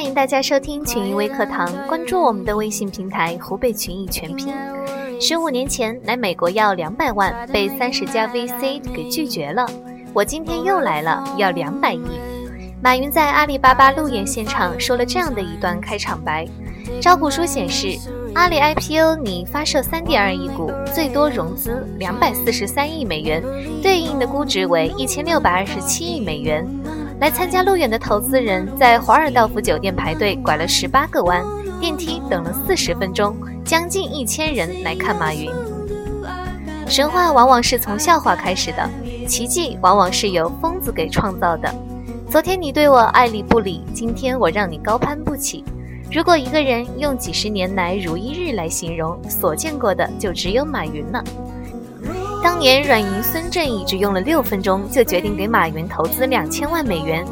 欢迎大家收听群益微课堂，关注我们的微信平台“湖北群益全拼”。十五年前来美国要两百万，被三十家 VC 给拒绝了。我今天又来了，要两百亿。马云在阿里巴巴路演现场说了这样的一段开场白：招股书显示，阿里 IPO 拟发售三点二亿股，最多融资两百四十三亿美元，对应的估值为一千六百二十七亿美元。来参加路演的投资人在华尔道夫酒店排队拐了十八个弯，电梯等了四十分钟，将近一千人来看马云。神话往往是从笑话开始的，奇迹往往是由疯子给创造的。昨天你对我爱理不理，今天我让你高攀不起。如果一个人用几十年来如一日来形容，所见过的就只有马云了。当年软银孙正义只用了六分钟就决定给马云投资两千万美元，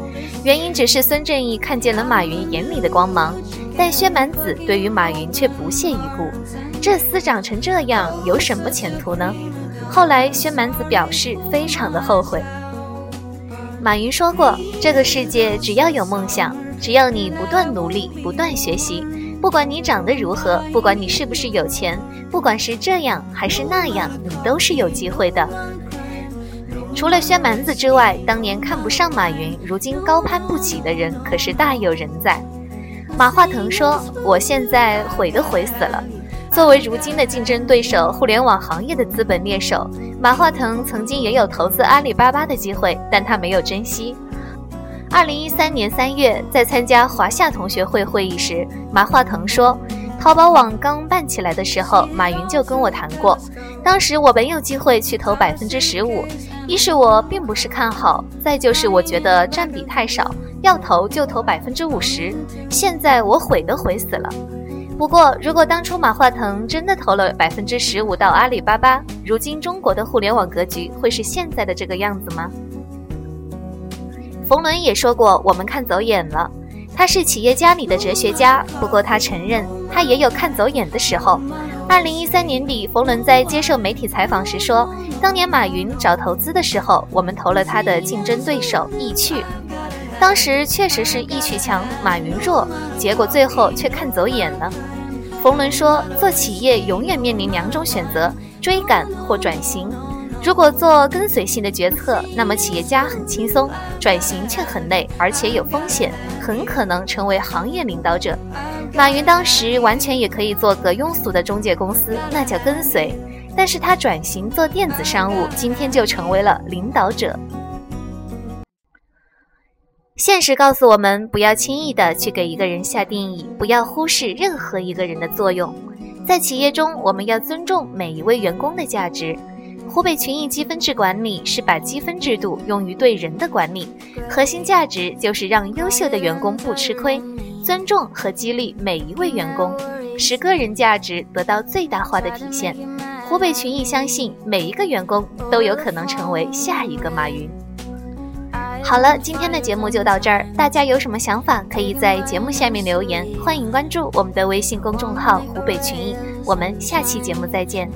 原因只是孙正义看见了马云眼里的光芒，但薛蛮子对于马云却不屑一顾。这厮长成这样，有什么前途呢？后来薛蛮子表示非常的后悔。马云说过，这个世界只要有梦想，只要你不断努力、不断学习。不管你长得如何，不管你是不是有钱，不管是这样还是那样，你都是有机会的。除了薛蛮子之外，当年看不上马云，如今高攀不起的人可是大有人在。马化腾说：“我现在悔都悔死了。”作为如今的竞争对手，互联网行业的资本猎手，马化腾曾经也有投资阿里巴巴的机会，但他没有珍惜。二零一三年三月，在参加华夏同学会会议时，马化腾说：“淘宝网刚办起来的时候，马云就跟我谈过。当时我没有机会去投百分之十五，一是我并不是看好，再就是我觉得占比太少，要投就投百分之五十。现在我悔都悔死了。不过，如果当初马化腾真的投了百分之十五到阿里巴巴，如今中国的互联网格局会是现在的这个样子吗？”冯仑也说过，我们看走眼了。他是企业家里的哲学家，不过他承认，他也有看走眼的时候。二零一三年底，冯仑在接受媒体采访时说，当年马云找投资的时候，我们投了他的竞争对手易趣，当时确实是易趣强，马云弱，结果最后却看走眼了。冯仑说，做企业永远面临两种选择：追赶或转型。如果做跟随性的决策，那么企业家很轻松，转型却很累，而且有风险，很可能成为行业领导者。马云当时完全也可以做个庸俗的中介公司，那叫跟随，但是他转型做电子商务，今天就成为了领导者。现实告诉我们，不要轻易的去给一个人下定义，不要忽视任何一个人的作用。在企业中，我们要尊重每一位员工的价值。湖北群益积分制管理是把积分制度用于对人的管理，核心价值就是让优秀的员工不吃亏，尊重和激励每一位员工，使个人价值得到最大化的体现。湖北群益相信每一个员工都有可能成为下一个马云。好了，今天的节目就到这儿，大家有什么想法可以在节目下面留言，欢迎关注我们的微信公众号湖北群益，我们下期节目再见。